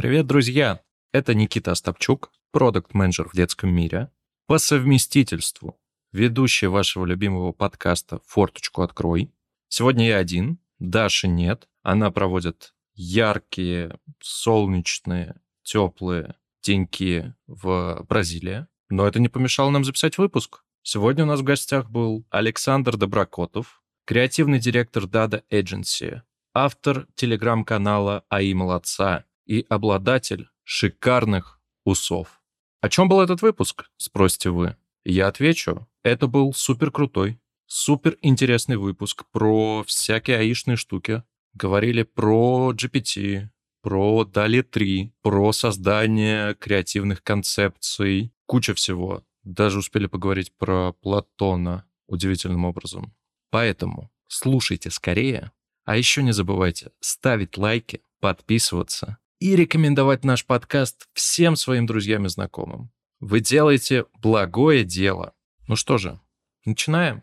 Привет, друзья! Это Никита Остапчук, продукт-менеджер в детском мире, по совместительству ведущий вашего любимого подкаста «Форточку открой». Сегодня я один, Даши нет. Она проводит яркие, солнечные, теплые деньки в Бразилии. Но это не помешало нам записать выпуск. Сегодня у нас в гостях был Александр Доброкотов, креативный директор Dada Agency, автор телеграм-канала «АИ молодца» и обладатель шикарных усов. О чем был этот выпуск, спросите вы? Я отвечу, это был супер крутой, супер интересный выпуск про всякие аишные штуки. Говорили про GPT, про DALI 3, про создание креативных концепций, куча всего. Даже успели поговорить про Платона удивительным образом. Поэтому слушайте скорее, а еще не забывайте ставить лайки, подписываться и рекомендовать наш подкаст всем своим друзьям и знакомым. Вы делаете благое дело. Ну что же, начинаем.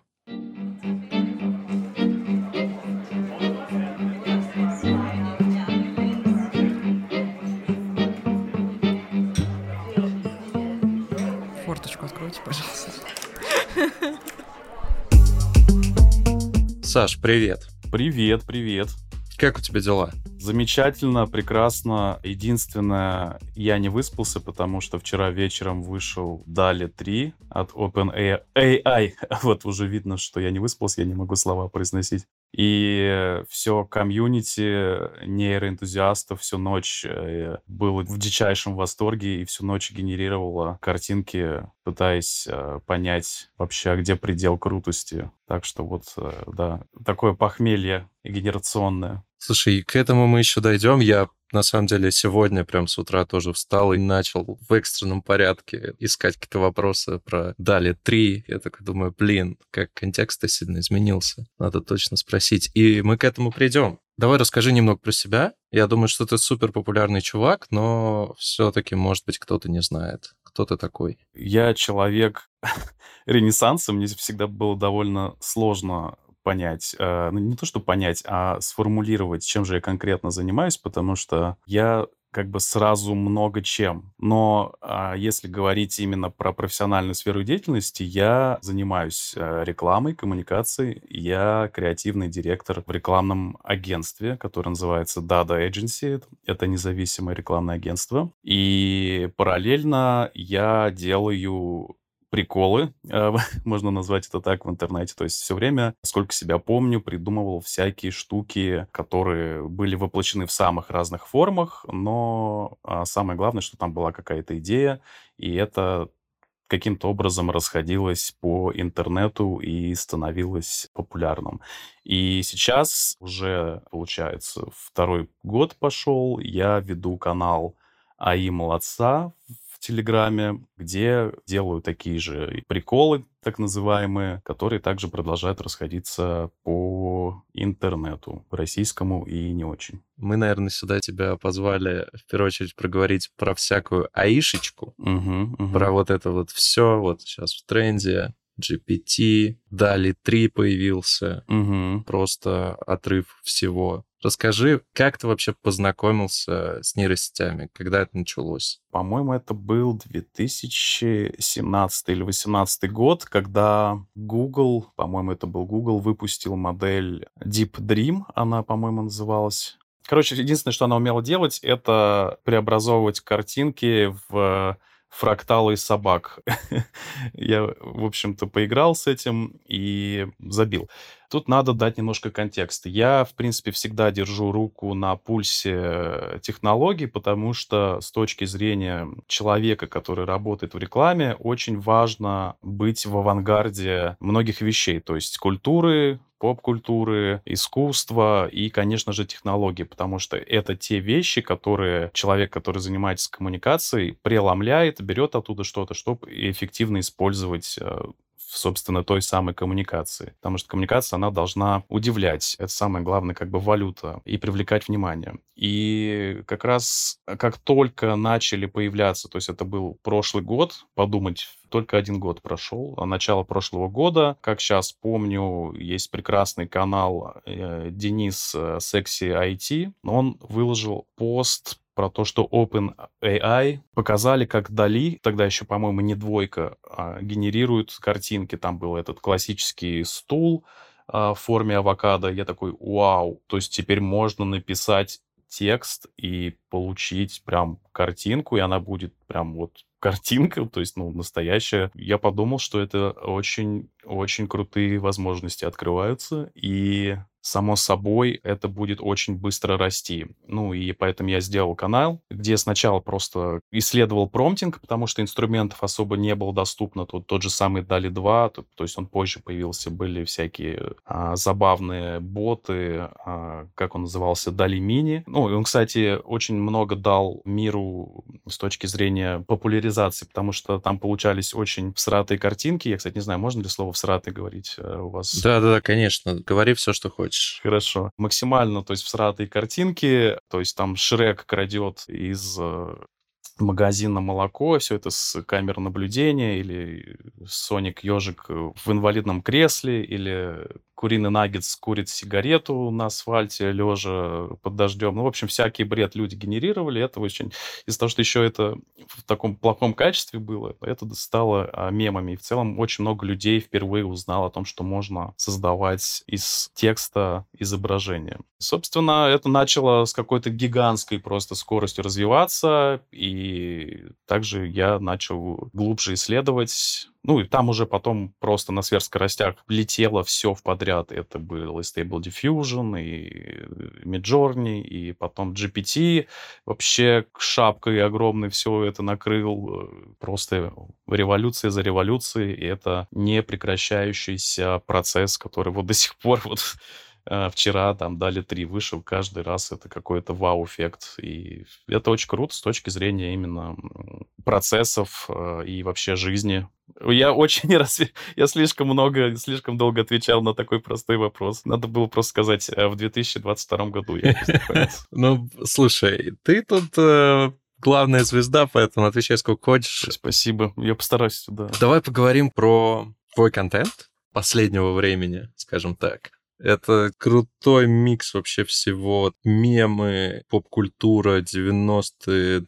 Форточку откройте, пожалуйста. Саш, привет. Привет, привет. Как у тебя дела? Замечательно, прекрасно. Единственное, я не выспался, потому что вчера вечером вышел DALI 3 от OpenAI. Вот уже видно, что я не выспался, я не могу слова произносить. И все комьюнити нейроэнтузиастов всю ночь э, было в дичайшем восторге и всю ночь генерировало картинки, пытаясь э, понять вообще, где предел крутости. Так что вот, э, да, такое похмелье генерационное. Слушай, к этому мы еще дойдем. Я на самом деле сегодня прям с утра тоже встал и начал в экстренном порядке искать какие-то вопросы про Дали 3. Я так думаю, блин, как контекст сильно изменился. Надо точно спросить. И мы к этому придем. Давай расскажи немного про себя. Я думаю, что ты супер популярный чувак, но все-таки, может быть, кто-то не знает. Кто ты такой? Я человек ренессанса. Мне всегда было довольно сложно понять, э, ну не то, что понять, а сформулировать, чем же я конкретно занимаюсь, потому что я как бы сразу много чем. Но а, если говорить именно про профессиональную сферу деятельности, я занимаюсь а, рекламой, коммуникацией. Я креативный директор в рекламном агентстве, которое называется Dada Agency. Это независимое рекламное агентство. И параллельно я делаю приколы, э, можно назвать это так в интернете. То есть все время, сколько себя помню, придумывал всякие штуки, которые были воплощены в самых разных формах, но а, самое главное, что там была какая-то идея, и это каким-то образом расходилось по интернету и становилось популярным. И сейчас уже, получается, второй год пошел, я веду канал АИ Молодца Телеграме, где делаю такие же приколы, так называемые, которые также продолжают расходиться по интернету, российскому и не очень. Мы, наверное, сюда тебя позвали в первую очередь проговорить про всякую аишечку, угу, угу. про вот это вот все, вот сейчас в тренде, GPT, Дали 3 появился, угу. просто отрыв всего. Расскажи, как ты вообще познакомился с нейросетями? Когда это началось? По-моему, это был 2017 или 2018 год, когда Google, по-моему, это был Google, выпустил модель Deep Dream, она, по-моему, называлась. Короче, единственное, что она умела делать, это преобразовывать картинки в фракталы собак. Я, в общем-то, поиграл с этим и забил. Тут надо дать немножко контекста. Я, в принципе, всегда держу руку на пульсе технологий, потому что с точки зрения человека, который работает в рекламе, очень важно быть в авангарде многих вещей, то есть культуры, поп-культуры, искусства и, конечно же, технологии, потому что это те вещи, которые человек, который занимается коммуникацией, преломляет, берет оттуда что-то, чтобы эффективно использовать э, собственно, той самой коммуникации. Потому что коммуникация, она должна удивлять. Это самая главная как бы валюта и привлекать внимание. И как раз как только начали появляться, то есть это был прошлый год, подумать, только один год прошел, а начало прошлого года. Как сейчас помню, есть прекрасный канал э, Денис э, Секси IT. Он выложил пост про то, что OpenAI показали, как Дали, тогда еще, по-моему, не двойка, а генерирует картинки. Там был этот классический стул а, в форме авокадо. Я такой, вау, то есть теперь можно написать текст и получить прям картинку, и она будет прям вот картинка, то есть, ну, настоящая. Я подумал, что это очень-очень крутые возможности открываются, и само собой, это будет очень быстро расти. Ну, и поэтому я сделал канал, где сначала просто исследовал промптинг, потому что инструментов особо не было доступно. Тут тот же самый DALI 2, то, то есть он позже появился, были всякие а, забавные боты, а, как он назывался, DALI Mini. Ну, и он, кстати, очень много дал миру с точки зрения популяризации, потому что там получались очень всратые картинки. Я, кстати, не знаю, можно ли слово всратый говорить э, у вас? Да-да-да, конечно. Говори все, что хочешь хочешь. Хорошо. Максимально, то есть всратые картинки, то есть там Шрек крадет из э, магазина молоко, все это с камер наблюдения, или Соник ежик в инвалидном кресле, или куриный наггетс курит сигарету на асфальте, лежа под дождем. Ну, в общем, всякий бред люди генерировали. Это очень... Из-за того, что еще это в таком плохом качестве было, это стало а, мемами. И в целом очень много людей впервые узнало о том, что можно создавать из текста изображение. Собственно, это начало с какой-то гигантской просто скоростью развиваться, и также я начал глубже исследовать ну, и там уже потом просто на сверхскоростях летело все в подряд. Это был и Stable Diffusion, и Midjourney, и потом GPT. Вообще шапкой огромной все это накрыл. Просто революция за революцией. И это не прекращающийся процесс, который вот до сих пор вот вчера там дали три вышел, каждый раз это какой-то вау-эффект. И это очень круто с точки зрения именно процессов э, и вообще жизни я очень раз... Я слишком много, слишком долго отвечал на такой простой вопрос. Надо было просто сказать, э, в 2022 году я Ну, слушай, ты тут э, главная звезда, поэтому отвечай сколько хочешь. Спасибо, я постараюсь, да. Давай поговорим про твой контент последнего времени, скажем так. Это крутой микс вообще всего. Мемы, поп-культура, 90-е,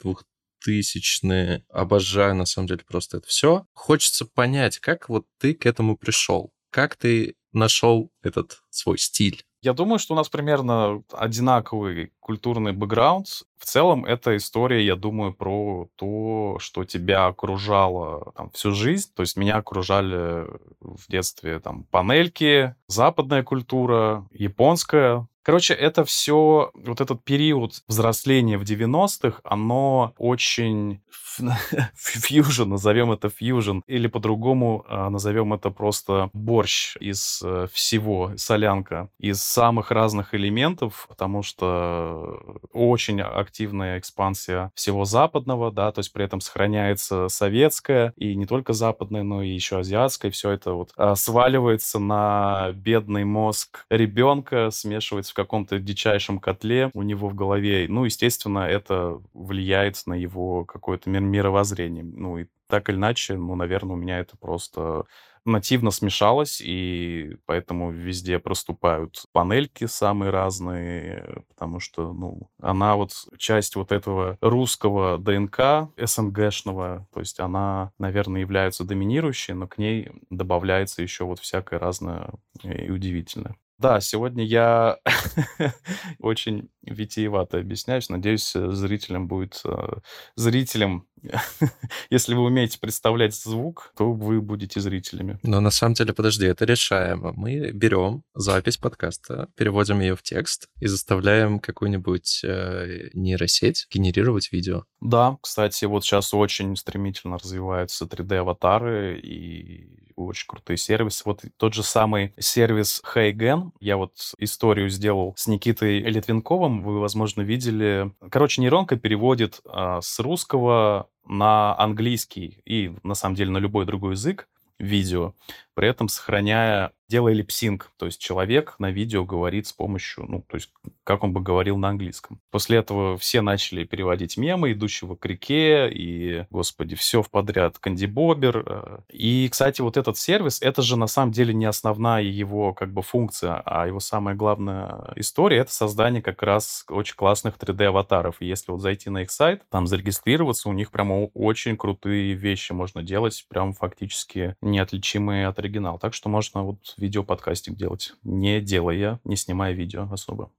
тысячные. Обожаю, на самом деле, просто это все. Хочется понять, как вот ты к этому пришел. Как ты нашел этот свой стиль? Я думаю, что у нас примерно одинаковый культурный бэкграунд. В целом, эта история, я думаю, про то, что тебя окружало там, всю жизнь. То есть меня окружали в детстве там панельки, западная культура, японская, Короче, это все, вот этот период взросления в 90-х, оно очень фьюжн, назовем это фьюжн, или по-другому а, назовем это просто борщ из э, всего, солянка, из самых разных элементов, потому что очень активная экспансия всего западного, да, то есть при этом сохраняется советская, и не только западная, но и еще азиатская, все это вот а, сваливается на бедный мозг ребенка, смешивается в каком-то дичайшем котле у него в голове. Ну, естественно, это влияет на его какое-то мировоззрение. Ну, и так или иначе, ну, наверное, у меня это просто нативно смешалось, и поэтому везде проступают панельки самые разные, потому что, ну, она вот часть вот этого русского ДНК СНГшного, то есть она, наверное, является доминирующей, но к ней добавляется еще вот всякое разное и удивительное. Да, сегодня я очень витиевато объясняюсь. Надеюсь, э, зрителям будет... Э, зрителям, если вы умеете представлять звук, то вы будете зрителями. Но на самом деле, подожди, это решаемо. Мы берем запись подкаста, переводим ее в текст и заставляем какую-нибудь э, нейросеть генерировать видео. Да, кстати, вот сейчас очень стремительно развиваются 3D-аватары и очень крутые сервисы. Вот тот же самый сервис Heygen, я вот историю сделал с Никитой Литвинковым, вы, возможно, видели. Короче, нейронка переводит а, с русского на английский и, на самом деле, на любой другой язык видео, при этом сохраняя делая липсинг, то есть человек на видео говорит с помощью, ну, то есть как он бы говорил на английском. После этого все начали переводить мемы идущего к реке и, господи, все в подряд, Канди Бобер. Э. И, кстати, вот этот сервис, это же на самом деле не основная его как бы функция, а его самая главная история — это создание как раз очень классных 3D-аватаров. И если вот зайти на их сайт, там зарегистрироваться, у них прямо очень крутые вещи можно делать, прям фактически неотличимые от оригинала. Так что можно вот видеоподкастик делать, не делая, не снимая видео особо.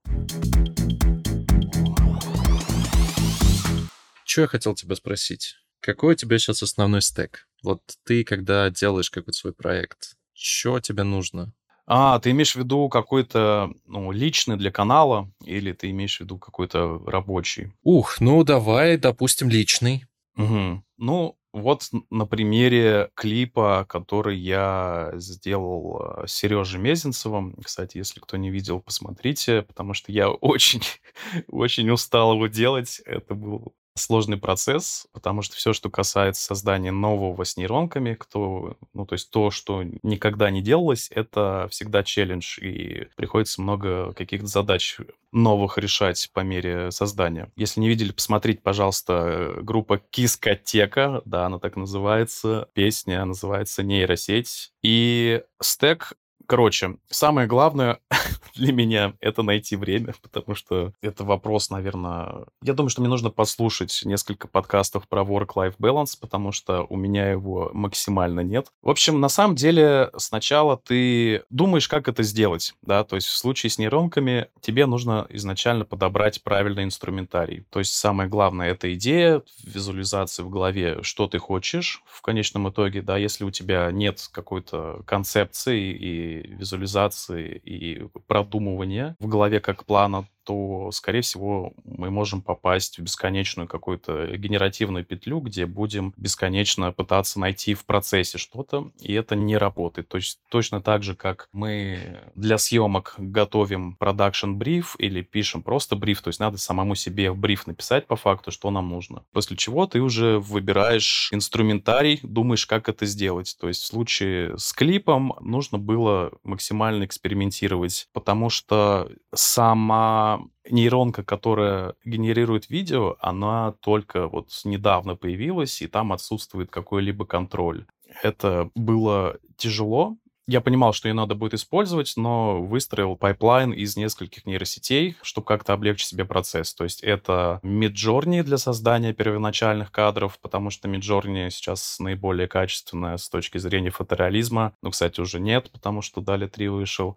Что я хотел тебя спросить? Какой у тебя сейчас основной стек? Вот ты, когда делаешь какой-то свой проект, что тебе нужно? А, ты имеешь в виду какой-то ну, личный для канала, или ты имеешь в виду какой-то рабочий? Ух, ну давай, допустим, личный. Угу. Ну, вот на примере клипа, который я сделал э, с Сережей Мезенцевым. Кстати, если кто не видел, посмотрите, потому что я очень, очень устал его делать. Это был сложный процесс, потому что все, что касается создания нового с нейронками, кто, ну, то есть то, что никогда не делалось, это всегда челлендж, и приходится много каких-то задач новых решать по мере создания. Если не видели, посмотрите, пожалуйста, группа Кискотека, да, она так называется, песня называется «Нейросеть», и стек Короче, самое главное для меня — это найти время, потому что это вопрос, наверное... Я думаю, что мне нужно послушать несколько подкастов про work-life balance, потому что у меня его максимально нет. В общем, на самом деле, сначала ты думаешь, как это сделать, да, то есть в случае с нейронками тебе нужно изначально подобрать правильный инструментарий. То есть самое главное — это идея, визуализация в голове, что ты хочешь в конечном итоге, да, если у тебя нет какой-то концепции и визуализации и продумывания в голове как плана, то, скорее всего, мы можем попасть в бесконечную какую-то генеративную петлю, где будем бесконечно пытаться найти в процессе что-то, и это не работает. То есть точно так же, как мы для съемок готовим продакшн бриф или пишем просто бриф, то есть надо самому себе в бриф написать по факту, что нам нужно. После чего ты уже выбираешь инструментарий, думаешь, как это сделать. То есть в случае с клипом нужно было максимально экспериментировать, потому что сама нейронка, которая генерирует видео, она только вот недавно появилась, и там отсутствует какой-либо контроль. Это было тяжело, я понимал, что ее надо будет использовать, но выстроил pipeline из нескольких нейросетей, чтобы как-то облегчить себе процесс. То есть это Midjourney для создания первоначальных кадров, потому что Midjourney сейчас наиболее качественная с точки зрения фотореализма. Ну, кстати, уже нет, потому что DALL-E 3 вышел.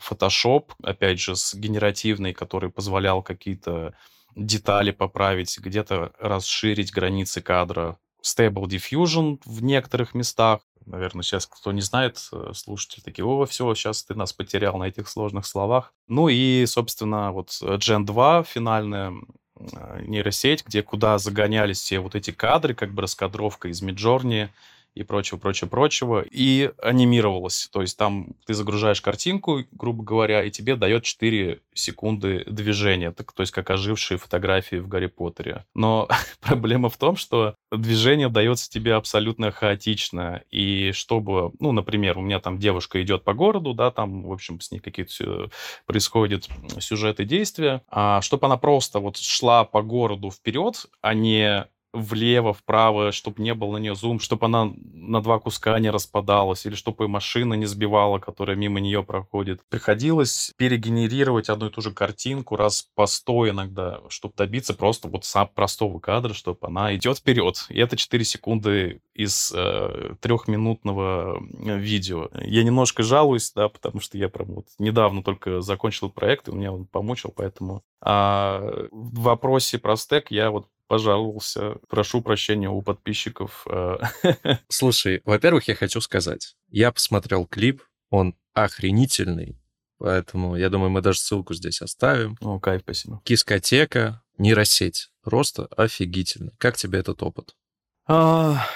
Photoshop, опять же, с генеративной, который позволял какие-то детали поправить, где-то расширить границы кадра. Stable Diffusion в некоторых местах. Наверное, сейчас кто не знает, э, слушатели такие, о, все, сейчас ты нас потерял на этих сложных словах. Ну и, собственно, вот Gen 2 финальная э, нейросеть, где куда загонялись все вот эти кадры, как бы раскадровка из Midjourney, и прочего, прочего, прочего, и анимировалось. То есть там ты загружаешь картинку, грубо говоря, и тебе дает 4 секунды движения, так, то есть как ожившие фотографии в Гарри Поттере. Но проблема в том, что движение дается тебе абсолютно хаотично, и чтобы, ну, например, у меня там девушка идет по городу, да, там, в общем, с ней какие-то происходят сюжеты действия, а чтобы она просто вот шла по городу вперед, а не влево, вправо, чтобы не был на нее зум, чтобы она на два куска не распадалась, или чтобы машина не сбивала, которая мимо нее проходит. Приходилось перегенерировать одну и ту же картинку раз по сто иногда, чтобы добиться просто вот сам простого кадра, чтобы она идет вперед. И это 4 секунды из э, трехминутного видео. Я немножко жалуюсь, да, потому что я прям вот недавно только закончил проект, и меня он помучил, поэтому... А в вопросе про стек я вот пожаловался. Прошу прощения у подписчиков. Э. Слушай, во-первых, я хочу сказать. Я посмотрел клип, он охренительный. Поэтому, я думаю, мы даже ссылку здесь оставим. О, кайф, спасибо. Кискотека, нейросеть. Просто офигительно. Как тебе этот опыт? А,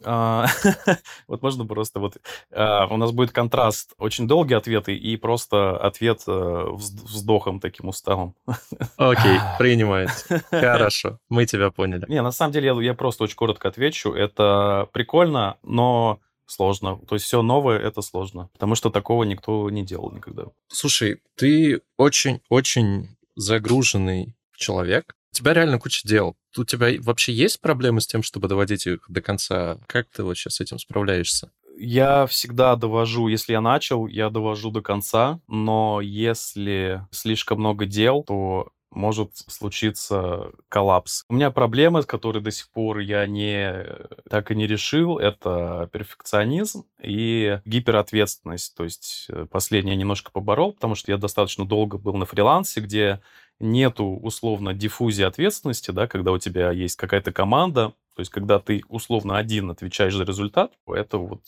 вот можно просто вот... А, у нас будет контраст. Очень долгие ответы и просто ответ э, вздохом таким усталым. Окей, принимается. Хорошо, мы тебя поняли. Не, на самом деле я просто очень коротко отвечу. Это прикольно, но сложно. То есть все новое — это сложно, потому что такого никто не делал никогда. Слушай, ты очень-очень загруженный человек. У тебя реально куча дел. У тебя вообще есть проблемы с тем, чтобы доводить их до конца? Как ты вот сейчас с этим справляешься? Я всегда довожу, если я начал, я довожу до конца, но если слишком много дел, то может случиться коллапс. У меня проблемы, которые до сих пор я не так и не решил, это перфекционизм и гиперответственность. То есть э, последнее немножко поборол, потому что я достаточно долго был на фрилансе, где нету условно диффузии ответственности, да, когда у тебя есть какая-то команда, то есть, когда ты условно один отвечаешь за результат, это вот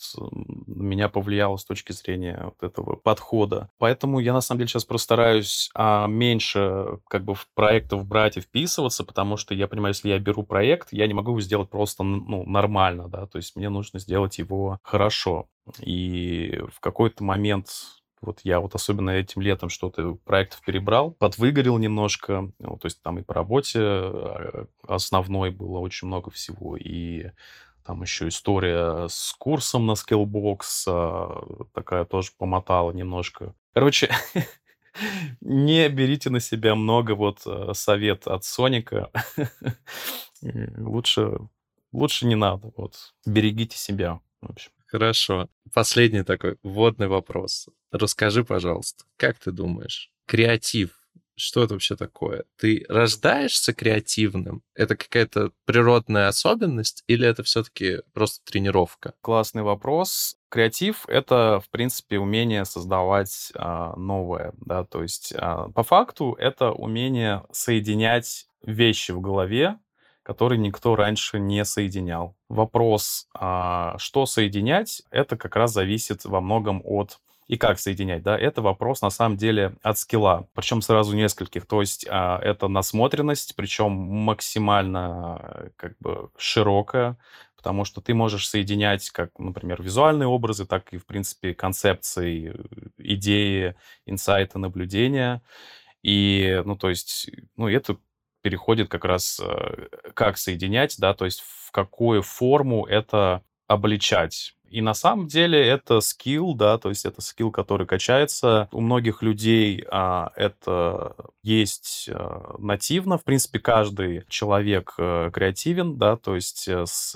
меня повлияло с точки зрения вот этого подхода. Поэтому я на самом деле сейчас просто стараюсь а, меньше как бы в проектов брать и вписываться, потому что я понимаю, если я беру проект, я не могу его сделать просто ну, нормально, да, то есть мне нужно сделать его хорошо. И в какой-то момент вот я вот особенно этим летом что-то проектов перебрал, подвыгорел немножко, ну, то есть там и по работе а, основной было очень много всего, и там еще история с курсом на Skillbox, а, такая тоже помотала немножко. Короче, не берите на себя много вот а, совет от Соника. лучше, лучше не надо. Вот. Берегите себя, в общем. Хорошо. Последний такой вводный вопрос. Расскажи, пожалуйста, как ты думаешь, креатив, что это вообще такое? Ты рождаешься креативным? Это какая-то природная особенность или это все-таки просто тренировка? Классный вопрос. Креатив — это, в принципе, умение создавать а, новое, да, то есть а, по факту это умение соединять вещи в голове, который никто раньше не соединял. Вопрос, а, что соединять, это как раз зависит во многом от и как соединять, да, это вопрос на самом деле от скилла, причем сразу нескольких, то есть а, это насмотренность, причем максимально как бы широкая, потому что ты можешь соединять как, например, визуальные образы, так и, в принципе, концепции, идеи, инсайты, наблюдения, и, ну, то есть, ну, это переходит как раз э, как соединять, да, то есть в какую форму это обличать. И на самом деле это скилл, да, то есть это скилл, который качается. У многих людей а, это есть а, нативно. В принципе, каждый человек а, креативен, да, то есть с,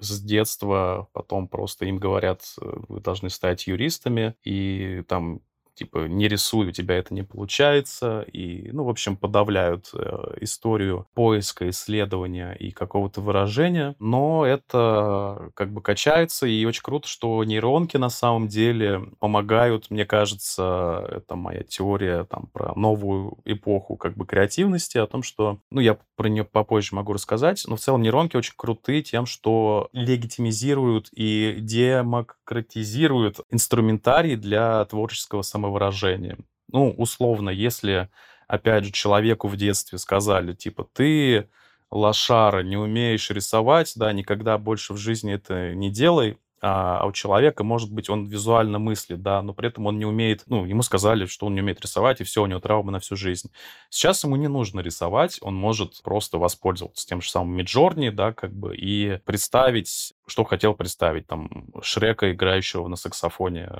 с детства потом просто им говорят, вы должны стать юристами, и там типа, не рисуй, у тебя это не получается, и, ну, в общем, подавляют э, историю поиска, исследования и какого-то выражения, но это как бы качается, и очень круто, что нейронки на самом деле помогают, мне кажется, это моя теория там про новую эпоху как бы креативности, о том, что, ну, я про нее попозже могу рассказать, но в целом нейронки очень крутые тем, что легитимизируют и демократизируют инструментарий для творческого самовыражения выражением. Ну, условно, если, опять же, человеку в детстве сказали, типа, ты лошара, не умеешь рисовать, да, никогда больше в жизни это не делай, а, а у человека, может быть, он визуально мыслит, да, но при этом он не умеет, ну, ему сказали, что он не умеет рисовать, и все, у него травма на всю жизнь. Сейчас ему не нужно рисовать, он может просто воспользоваться тем же самым Миджорни, да, как бы, и представить, что хотел представить, там, Шрека, играющего на саксофоне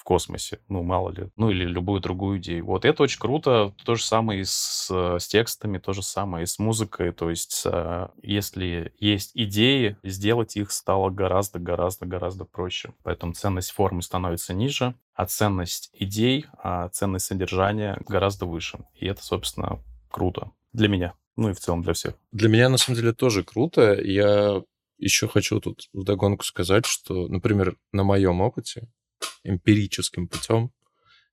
в космосе, ну, мало ли, ну, или любую другую идею. Вот это очень круто. То же самое и с, с текстами, то же самое и с музыкой. То есть, а, если есть идеи, сделать их стало гораздо-гораздо-гораздо проще. Поэтому ценность формы становится ниже, а ценность идей, а ценность содержания гораздо выше. И это, собственно, круто для меня. Ну и в целом для всех. Для меня, на самом деле, тоже круто. Я еще хочу тут вдогонку сказать, что, например, на моем опыте эмпирическим путем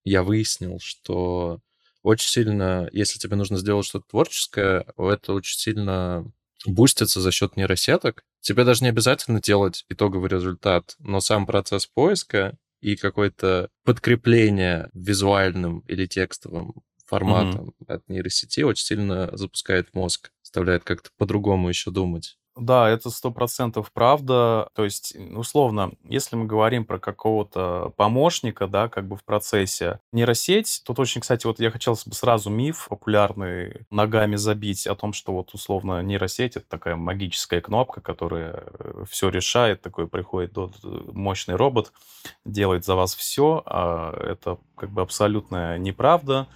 я выяснил, что очень сильно, если тебе нужно сделать что-то творческое, это очень сильно бустится за счет нейросеток. Тебе даже не обязательно делать итоговый результат, но сам процесс поиска и какое-то подкрепление визуальным или текстовым форматом mm-hmm. от нейросети очень сильно запускает мозг, заставляет как-то по-другому еще думать. Да, это сто процентов правда. То есть, условно, если мы говорим про какого-то помощника, да, как бы в процессе, нейросеть, тут очень, кстати, вот я хотел бы сразу миф популярный ногами забить о том, что вот условно нейросеть — это такая магическая кнопка, которая э, все решает, такой приходит э, мощный робот, делает за вас все, а это как бы абсолютная неправда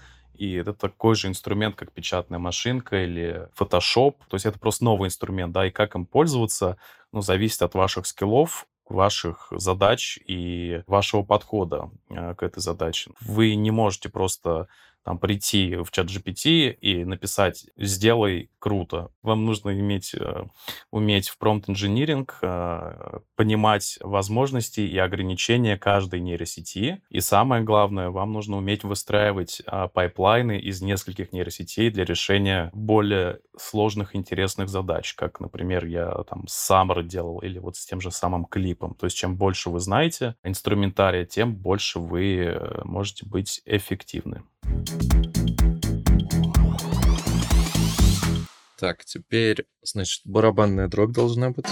и это такой же инструмент, как печатная машинка или Photoshop. То есть это просто новый инструмент, да, и как им пользоваться, ну, зависит от ваших скиллов, ваших задач и вашего подхода э, к этой задаче. Вы не можете просто там, прийти в ChatGPT и написать «сделай круто». Вам нужно иметь, э, уметь в prompt engineering, э, понимать возможности и ограничения каждой нейросети. И самое главное, вам нужно уметь выстраивать э, пайплайны из нескольких нейросетей для решения более сложных, интересных задач, как, например, я там Summer делал или вот с тем же самым клипом. То есть чем больше вы знаете инструментария, тем больше вы можете быть эффективны. Так, теперь, значит, барабанная дробь должна быть.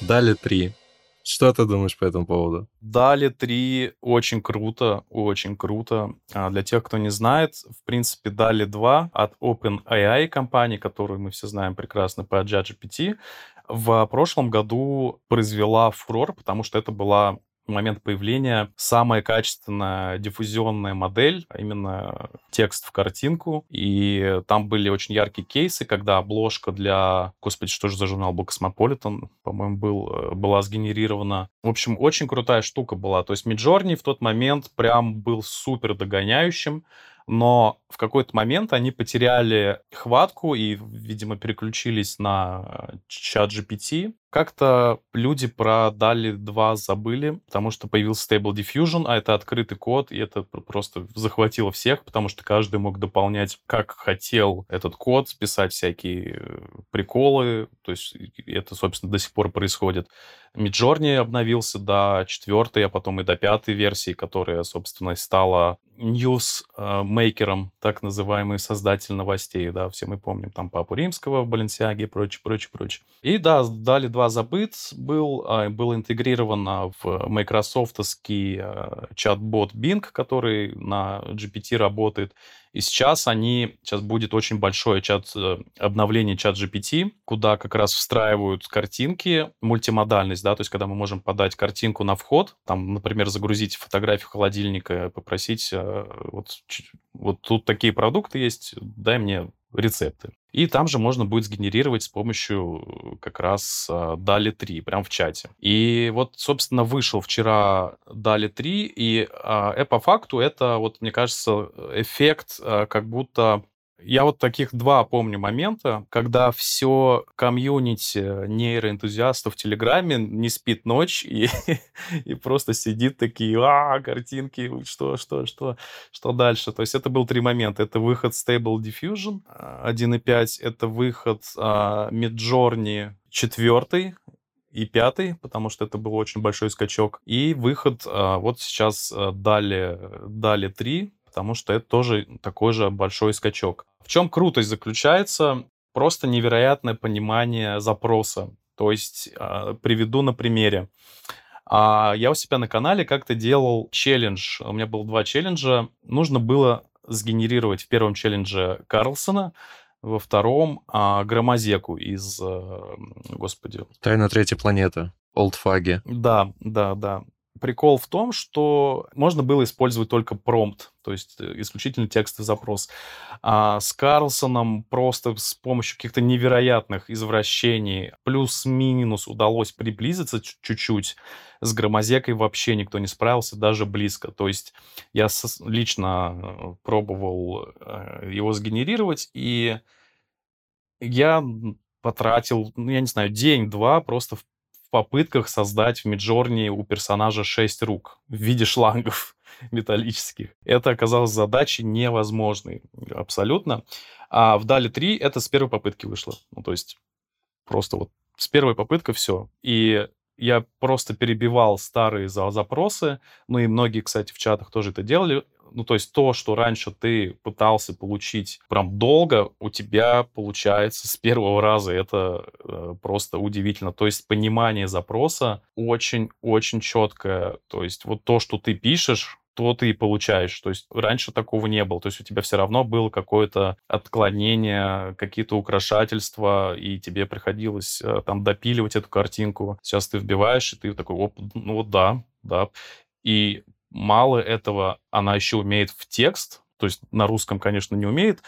Дали три. Что ты думаешь по этому поводу? Дали 3 очень круто, очень круто. А для тех, кто не знает, в принципе, Дали 2 от OpenAI компании, которую мы все знаем прекрасно по ChatGPT, в прошлом году произвела фурор, потому что это была момент появления самая качественная диффузионная модель, а именно текст в картинку. И там были очень яркие кейсы, когда обложка для... Господи, что же за журнал был Космополитен, по-моему, был, э, была сгенерирована. В общем, очень крутая штука была. То есть Midjourney в тот момент прям был супер догоняющим но в какой-то момент они потеряли хватку и, видимо, переключились на э, ChatGPT, как-то люди про DALL-E 2 забыли, потому что появился Stable Diffusion, а это открытый код, и это просто захватило всех, потому что каждый мог дополнять, как хотел этот код, писать всякие э, приколы, то есть это, собственно, до сих пор происходит. Midjourney обновился до четвертой, а потом и до пятой версии, которая, собственно, стала ньюс-мейкером, так называемый создатель новостей, да, все мы помним, там Папу Римского в Баленсиаге и прочее, прочее, прочее. И да, DALL-E два забыт, был, а, был интегрирован в майкрософтовский а, чат-бот Bing, который на GPT работает, и сейчас они, сейчас будет очень большое чат, э, обновление чат GPT, куда как раз встраивают картинки, мультимодальность, да, то есть когда мы можем подать картинку на вход, там, например, загрузить фотографию холодильника, попросить, э, вот, вот тут такие продукты есть, дай мне рецепты. И там же можно будет сгенерировать с помощью э, как раз DALI 3, прям в чате. И вот, собственно, вышел вчера DALI 3, и э, по факту это, вот мне кажется, эффект э, как будто я вот таких два помню момента, когда все комьюнити нейроэнтузиастов в Телеграме не спит ночь и, и просто сидит такие, а, картинки, что, что, что, что дальше. То есть это был три момента. Это выход Stable Diffusion 1.5, это выход uh, Midjourney 4 и пятый, потому что это был очень большой скачок. И выход uh, вот сейчас uh, дали, дали 3, потому что это тоже такой же большой скачок. В чем крутость заключается? Просто невероятное понимание запроса. То есть э, приведу на примере. А я у себя на канале как-то делал челлендж. У меня было два челленджа. Нужно было сгенерировать в первом челлендже Карлсона, во втором а, Громозеку из, а, господи... Тайна третьей планеты. Олдфаги. Да, да, да прикол в том, что можно было использовать только промпт, то есть э, исключительно текстовый запрос. А с Карлсоном просто с помощью каких-то невероятных извращений плюс-минус удалось приблизиться чуть-чуть. С Громозекой вообще никто не справился, даже близко. То есть я лично э, пробовал э, его сгенерировать, и я потратил, ну, я не знаю, день-два просто в в попытках создать в Миджорни у персонажа шесть рук в виде шлангов металлических. Это оказалось задачей невозможной абсолютно. А в Дали 3 это с первой попытки вышло. Ну, то есть просто вот с первой попытки все. И я просто перебивал старые запросы, ну и многие, кстати, в чатах тоже это делали, ну, то есть то, что раньше ты пытался получить прям долго, у тебя получается с первого раза. Это э, просто удивительно. То есть понимание запроса очень-очень четкое. То есть вот то, что ты пишешь, то ты и получаешь. То есть раньше такого не было. То есть у тебя все равно было какое-то отклонение, какие-то украшательства, и тебе приходилось э, там допиливать эту картинку. Сейчас ты вбиваешь, и ты такой, оп, ну вот да, да. И мало этого, она еще умеет в текст, то есть на русском, конечно, не умеет,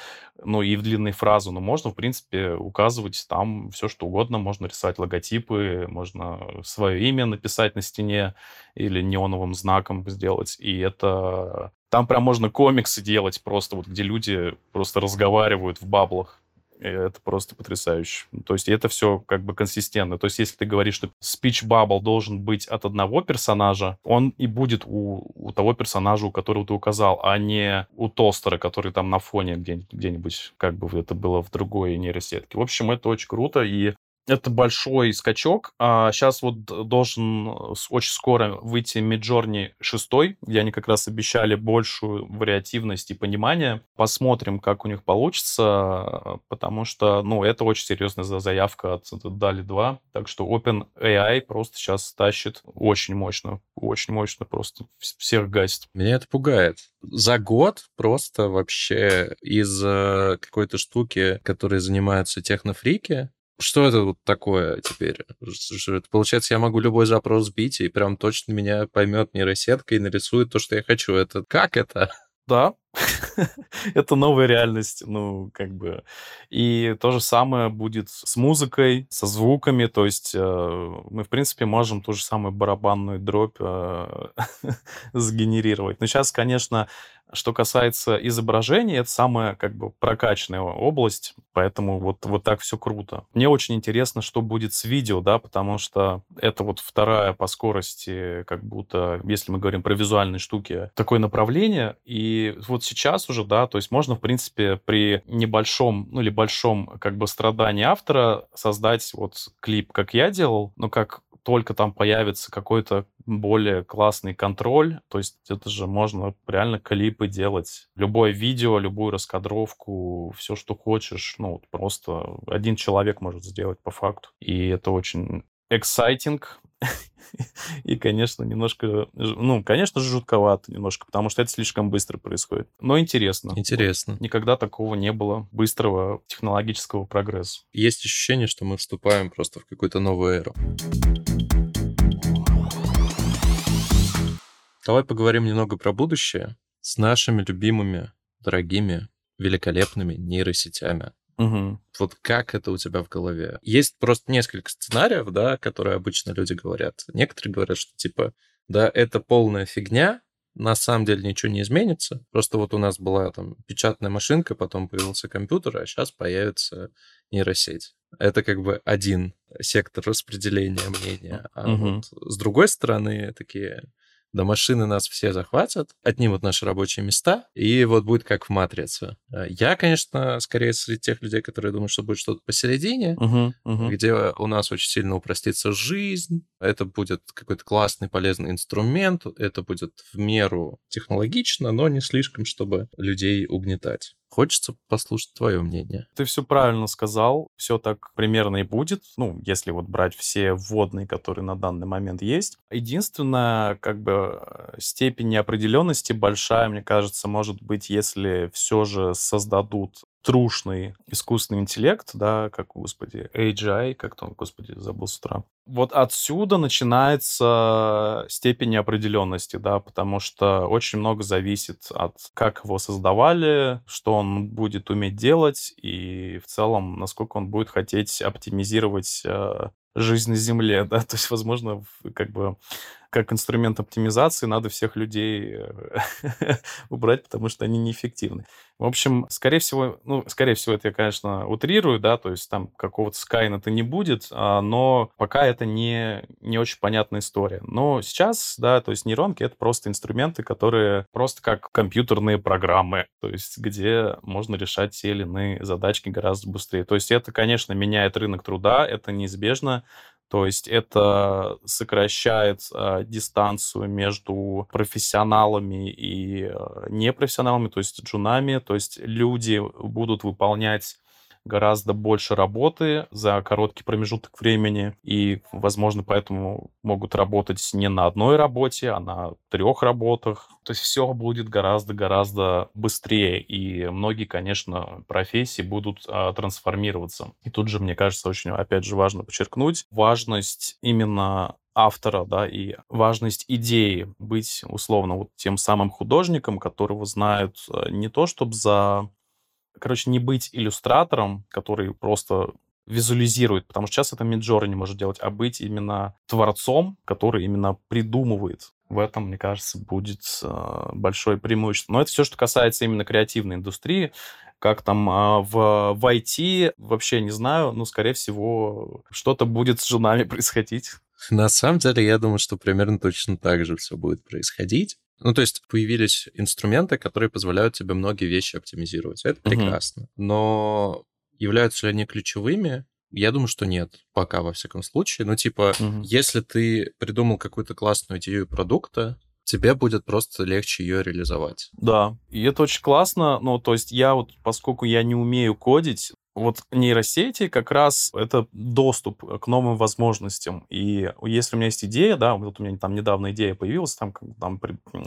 но и в длинные фразы, но можно, в принципе, указывать там все, что угодно. Можно рисовать логотипы, можно свое имя написать на стене или неоновым знаком сделать. И это... Там прям можно комиксы делать просто, вот где люди просто разговаривают в баблах. Это просто потрясающе. То есть это все как бы консистентно. То есть если ты говоришь, что speech bubble должен быть от одного персонажа, он и будет у, у того персонажа, у которого ты указал, а не у тостера, который там на фоне где- где-нибудь, как бы это было в другой нейросетке. В общем, это очень круто, и это большой скачок. А сейчас вот должен очень скоро выйти Midjourney 6, где они как раз обещали большую вариативность и понимание. Посмотрим, как у них получится, потому что, ну, это очень серьезная заявка от DALI 2. Так что OpenAI просто сейчас тащит очень мощно, очень мощно просто всех гасит. Меня это пугает. За год просто вообще из э, какой-то штуки, которой занимаются технофрики, что это вот такое теперь? Это, получается, я могу любой запрос сбить, и прям точно меня поймет нейросетка и нарисует то, что я хочу. Это как это? Да, это новая реальность, ну, как бы. И то же самое будет с музыкой, со звуками, то есть э, мы, в принципе, можем ту же самую барабанную дробь э, сгенерировать. Но сейчас, конечно, что касается изображений, это самая как бы прокачанная область, поэтому вот, вот так все круто. Мне очень интересно, что будет с видео, да, потому что это вот вторая по скорости, как будто, если мы говорим про визуальные штуки, такое направление. И вот сейчас уже, да, то есть можно, в принципе, при небольшом, ну или большом как бы страдании автора создать вот клип, как я делал, но как только там появится какой-то более классный контроль, то есть это же можно реально клипы делать. Любое видео, любую раскадровку, все, что хочешь, ну, просто один человек может сделать по факту. И это очень exciting, и, конечно, немножко, ну, конечно же, жутковато немножко, потому что это слишком быстро происходит. Но интересно. Интересно. Вот. Никогда такого не было быстрого технологического прогресса. Есть ощущение, что мы вступаем просто в какую-то новую эру. Давай поговорим немного про будущее с нашими любимыми, дорогими, великолепными нейросетями. Угу. Вот как это у тебя в голове? Есть просто несколько сценариев, да, которые обычно люди говорят. Некоторые говорят, что типа, да, это полная фигня, на самом деле ничего не изменится. Просто вот у нас была там печатная машинка, потом появился компьютер, а сейчас появится нейросеть. Это как бы один сектор распределения мнения. А угу. вот с другой стороны, такие до машины нас все захватят, отнимут наши рабочие места, и вот будет как в «Матрице». Э, я, конечно, скорее среди тех людей, которые думают, что будет что-то посередине, uh-huh, uh-huh. где у нас очень сильно упростится жизнь, это будет какой-то классный, полезный инструмент, это будет в меру технологично, но не слишком, чтобы людей угнетать. Хочется послушать твое мнение. Ты все правильно сказал. Все так примерно и будет. Ну, если вот брать все вводные, которые на данный момент есть. Единственная, как бы, э, степень неопределенности большая, мне кажется, может быть, если все же создадут трушный искусственный интеллект, да, как, господи, AGI, как там, господи, забыл с утра. Вот отсюда начинается степень неопределенности, да, потому что очень много зависит от как его создавали, что он будет уметь делать и в целом, насколько он будет хотеть оптимизировать э, жизнь на Земле, да, то есть, возможно, как бы как инструмент оптимизации надо всех людей э, убрать, потому что они неэффективны. В общем, скорее всего, ну, скорее всего, это я, конечно, утрирую, да, то есть там какого-то Skynet не будет, а, но пока это не, не очень понятная история. Но сейчас, да, то есть нейронки — это просто инструменты, которые просто как компьютерные программы, то есть где можно решать те или иные задачки гораздо быстрее. То есть это, конечно, меняет рынок труда, это неизбежно, То есть это сокращает э, дистанцию между профессионалами и э, непрофессионалами, то есть джунами. То есть люди будут выполнять гораздо больше работы за короткий промежуток времени, и, возможно, поэтому могут работать не на одной работе, а на трех работах. То есть все будет гораздо-гораздо быстрее, и многие, конечно, профессии будут а, трансформироваться. И тут же, мне кажется, очень, опять же, важно подчеркнуть важность именно автора, да, и важность идеи быть, условно, вот тем самым художником, которого знают э, не то, чтобы за короче, не быть иллюстратором, который просто визуализирует, потому что сейчас это Миджора не может делать, а быть именно творцом, который именно придумывает. В этом, мне кажется, будет э, большое преимущество. Но это все, что касается именно креативной индустрии. Как там э, в, в IT, вообще не знаю, но, скорее всего, что-то будет с женами происходить. На самом деле, я думаю, что примерно точно так же все будет происходить. Ну, то есть появились инструменты, которые позволяют тебе многие вещи оптимизировать. Это угу. прекрасно. Но являются ли они ключевыми? Я думаю, что нет, пока, во всяком случае. Ну, типа, угу. если ты придумал какую-то классную идею продукта, тебе будет просто легче ее реализовать. Да, и это очень классно. Ну, то есть я вот, поскольку я не умею кодить, вот нейросети как раз это доступ к новым возможностям. И если у меня есть идея, да, вот у меня там недавно идея появилась, там, там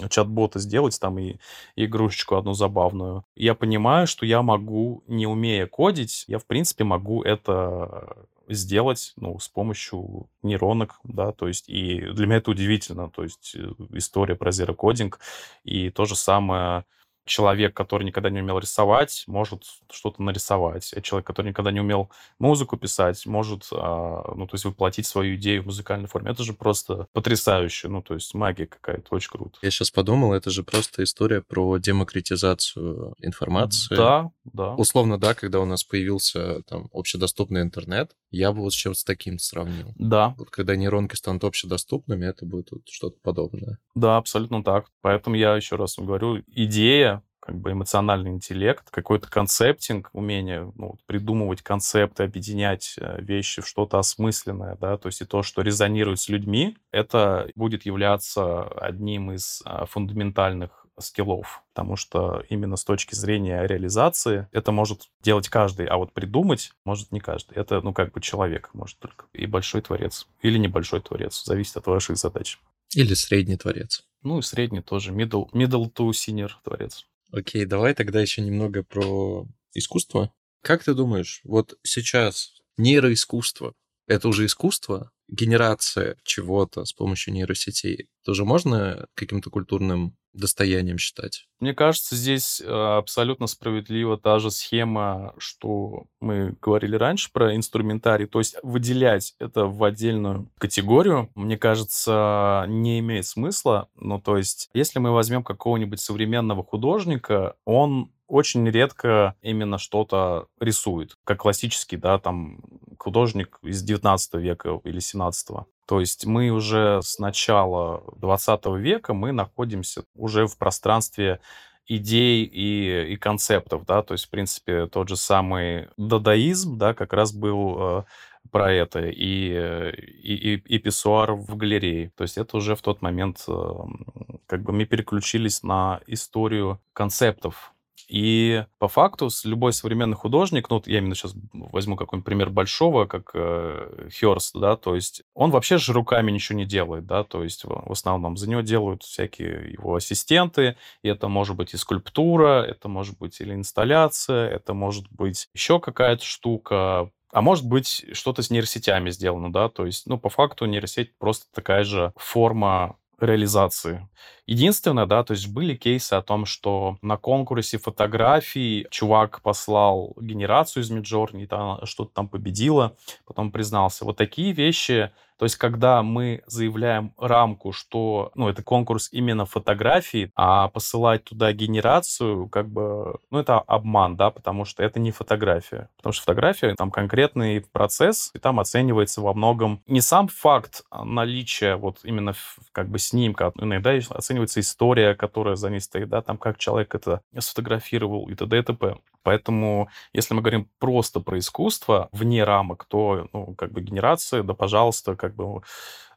чат-бота сделать, там и, игрушечку одну забавную, я понимаю, что я могу, не умея кодить, я, в принципе, могу это сделать, ну, с помощью нейронок, да, то есть, и для меня это удивительно, то есть, э, история про Coding, и то же самое человек, который никогда не умел рисовать, может что-то нарисовать. А человек, который никогда не умел музыку писать, может, а, ну, то есть воплотить свою идею в музыкальной форме. Это же просто потрясающе. Ну, то есть магия какая-то, очень круто. Я сейчас подумал, это же просто история про демократизацию информации. Да, да. Условно, да, когда у нас появился там общедоступный интернет, я бы вот с чем-то таким сравнил. Да. Вот когда нейронки станут общедоступными, это будет вот что-то подобное. Да, абсолютно так. Поэтому я еще раз говорю, идея как бы эмоциональный интеллект, какой-то концептинг, умение ну, придумывать концепты, объединять э, вещи в что-то осмысленное, да, то есть и то, что резонирует с людьми, это будет являться одним из а, фундаментальных скиллов, потому что именно с точки зрения реализации это может делать каждый, а вот придумать может не каждый. Это, ну, как бы человек может только. И большой творец. Или небольшой творец. Зависит от ваших задач. Или средний творец. Ну и средний тоже. Middle, middle to senior творец. Окей, давай тогда еще немного про искусство. Как ты думаешь, вот сейчас нейроискусство — это уже искусство? Генерация чего-то с помощью нейросетей тоже можно каким-то культурным достоянием считать? Мне кажется, здесь э, абсолютно справедлива та же схема, что мы говорили раньше про инструментарий. То есть выделять это в отдельную категорию, мне кажется, не имеет смысла. Ну, то есть, если мы возьмем какого-нибудь современного художника, он очень редко именно что-то рисует, как классический, да, там, художник из 19 века или 17 -го. То есть мы уже с начала 20 века мы находимся уже в пространстве идей и, и концептов, да, то есть, в принципе, тот же самый дадаизм, да, как раз был э, про это, и, и, и, и писсуар в галерее. То есть это уже в тот момент, э, как бы мы переключились на историю концептов, и по факту любой современный художник, ну, я именно сейчас возьму какой-нибудь пример большого, как э, Хёрст, да, то есть он вообще же руками ничего не делает, да, то есть в, основном за него делают всякие его ассистенты, и это может быть и скульптура, это может быть или инсталляция, это может быть еще какая-то штука, а может быть, что-то с нейросетями сделано, да, то есть, ну, по факту нейросеть просто такая же форма реализации. Единственное, да, то есть были кейсы о том, что на конкурсе фотографий чувак послал генерацию из Миджорни, что-то там победило, потом признался. Вот такие вещи то есть, когда мы заявляем рамку, что, ну, это конкурс именно фотографии, а посылать туда генерацию, как бы, ну, это обман, да, потому что это не фотография. Потому что фотография, там конкретный процесс, и там оценивается во многом не сам факт наличия вот именно как бы снимка, иногда оценивается оценивается история, которая за ней стоит, да, там как человек это сфотографировал и т.д. и т.п. Поэтому, если мы говорим просто про искусство, вне рамок, то, ну, как бы генерация, да, пожалуйста, как бы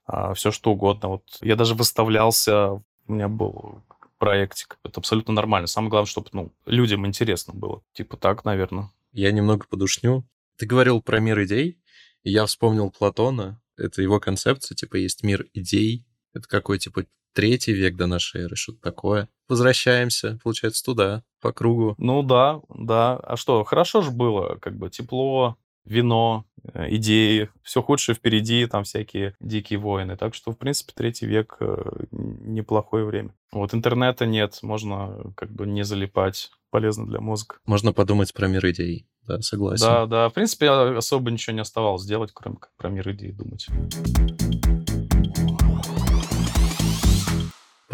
а, все что угодно. Вот я даже выставлялся, у меня был проектик. Это абсолютно нормально. Самое главное, чтобы ну, людям интересно было. Типа так, наверное. Я немного подушню. Ты говорил про мир идей, и я вспомнил Платона. Это его концепция, типа, есть мир идей. Это какой, типа, третий век до нашей эры, что-то такое. Возвращаемся, получается, туда, по кругу. Ну да, да. А что, хорошо же было, как бы тепло, вино, э, идеи, все худшее впереди, там всякие дикие войны. Так что, в принципе, третий век э, неплохое время. Вот интернета нет, можно как бы не залипать, полезно для мозга. Можно подумать про мир идей, да, согласен. Да, да, в принципе, особо ничего не оставалось делать, кроме как про мир идей думать.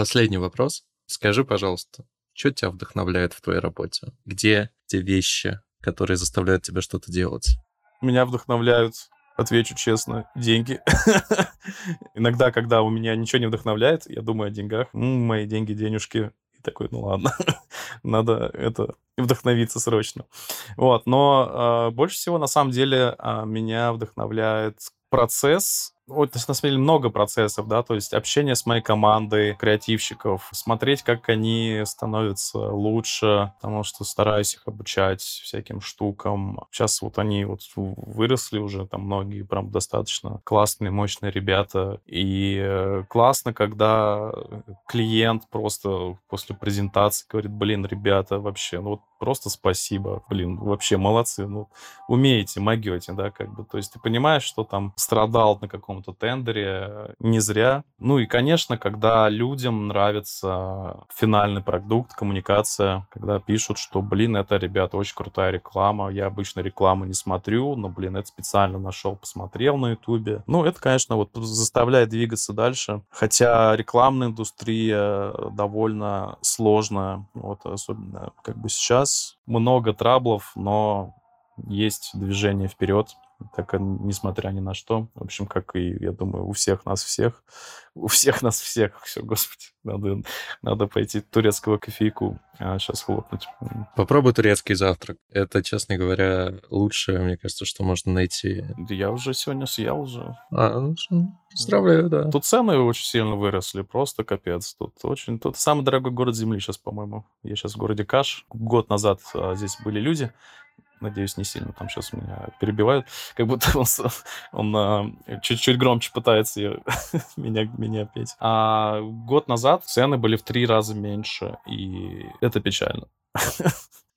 Последний вопрос. Скажи, пожалуйста, что тебя вдохновляет в твоей работе? Где те вещи, которые заставляют тебя что-то делать? Меня вдохновляют, отвечу честно, деньги. Иногда, когда у меня ничего не вдохновляет, я думаю о деньгах. Мои деньги, денежки. И такой, ну ладно, надо это вдохновиться срочно. Вот, но э, больше всего, на самом деле, э, меня вдохновляет процесс вот, на самом деле много процессов, да, то есть общение с моей командой креативщиков, смотреть, как они становятся лучше, потому что стараюсь их обучать всяким штукам. Сейчас вот они вот выросли уже, там многие прям достаточно классные, мощные ребята. И э, классно, когда клиент просто после презентации говорит, блин, ребята, вообще, ну вот просто спасибо, блин, вообще молодцы, ну, умеете, могете, да, как бы, то есть ты понимаешь, что там страдал на каком-то тендере не зря. Ну и, конечно, когда людям нравится финальный продукт, коммуникация, когда пишут, что, блин, это, ребята, очень крутая реклама, я обычно рекламу не смотрю, но, блин, это специально нашел, посмотрел на ютубе. Ну, это, конечно, вот заставляет двигаться дальше, хотя рекламная индустрия довольно сложная, вот особенно как бы сейчас, сейчас много траблов, но есть движение вперед, так несмотря ни на что. В общем, как и, я думаю, у всех нас всех. У всех нас всех. Все, господи. Надо, надо пойти турецкого кофейку а сейчас хлопнуть. Попробуй турецкий завтрак. Это, честно говоря, лучшее, мне кажется, что можно найти. Я уже сегодня съел уже. А, ну, поздравляю, да. Тут цены очень сильно выросли, просто капец. Тут очень... Тут самый дорогой город Земли сейчас, по-моему. Я сейчас в городе Каш. Год назад а, здесь были люди, Надеюсь, не сильно там сейчас меня перебивают. Как будто он, он чуть-чуть громче пытается меня, меня петь. А год назад цены были в три раза меньше, и это печально.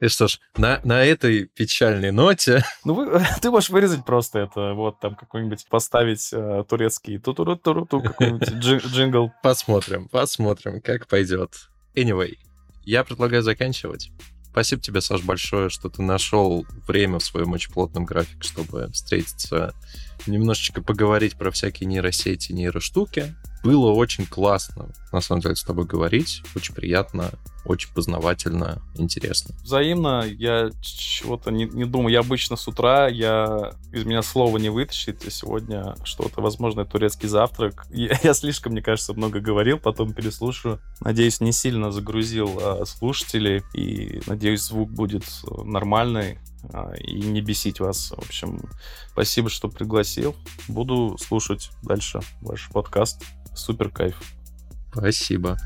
И что ж, на, на этой печальной ноте... Ну, вы, ты можешь вырезать просто это, вот там какой-нибудь, поставить э, турецкий ту ту ту ту какой-нибудь джингл. Посмотрим, посмотрим, как пойдет. Anyway, я предлагаю заканчивать. Спасибо тебе, Саш, большое, что ты нашел время в своем очень плотном графике, чтобы встретиться, немножечко поговорить про всякие нейросети, нейроштуки. Было очень классно, на самом деле, с тобой говорить. Очень приятно, очень познавательно, интересно. Взаимно. Я чего-то не, не думаю. Я обычно с утра, я из меня слова не вытащит. И сегодня что-то, возможно, турецкий завтрак. Я, я слишком, мне кажется, много говорил, потом переслушаю. Надеюсь, не сильно загрузил а, слушателей. И надеюсь, звук будет нормальный а, и не бесить вас. В общем, спасибо, что пригласил. Буду слушать дальше ваш подкаст. Супер кайф. Спасибо.